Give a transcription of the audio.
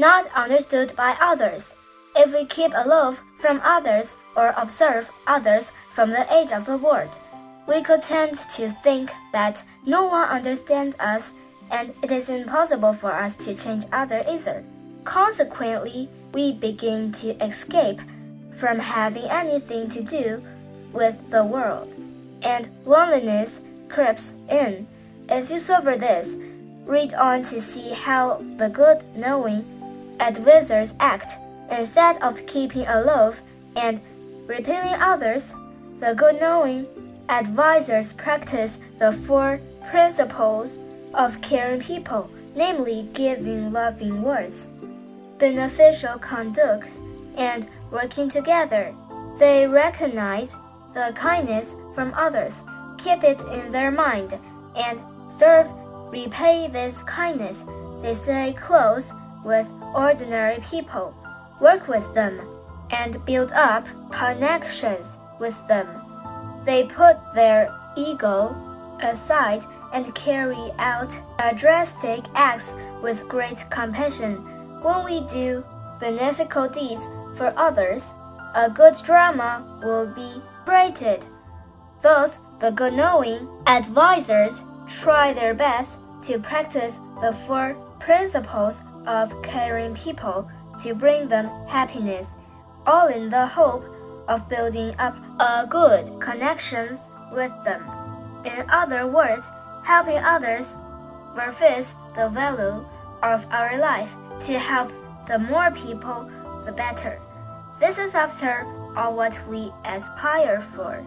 not understood by others. If we keep aloof from others or observe others from the edge of the world, we could tend to think that no one understands us and it is impossible for us to change others either. Consequently, we begin to escape from having anything to do with the world, and loneliness creeps in. If you suffer this, read on to see how the good knowing advisors act instead of keeping aloof and repelling others. The good knowing advisors practice the four principles of caring people, namely giving loving words, beneficial conduct, and working together. They recognize the kindness from others, keep it in their mind, and serve, repay this kindness. They stay close with ordinary people, work with them, and build up connections with them. They put their ego aside and carry out drastic acts with great compassion. When we do beneficial deeds for others, a good drama will be created. Thus, the good knowing advisors try their best to practice the four principles of caring people to bring them happiness, all in the hope of building up a good connections with them. In other words, helping others fulfills the value of our life to help the more people, the better. This is after all what we aspire for.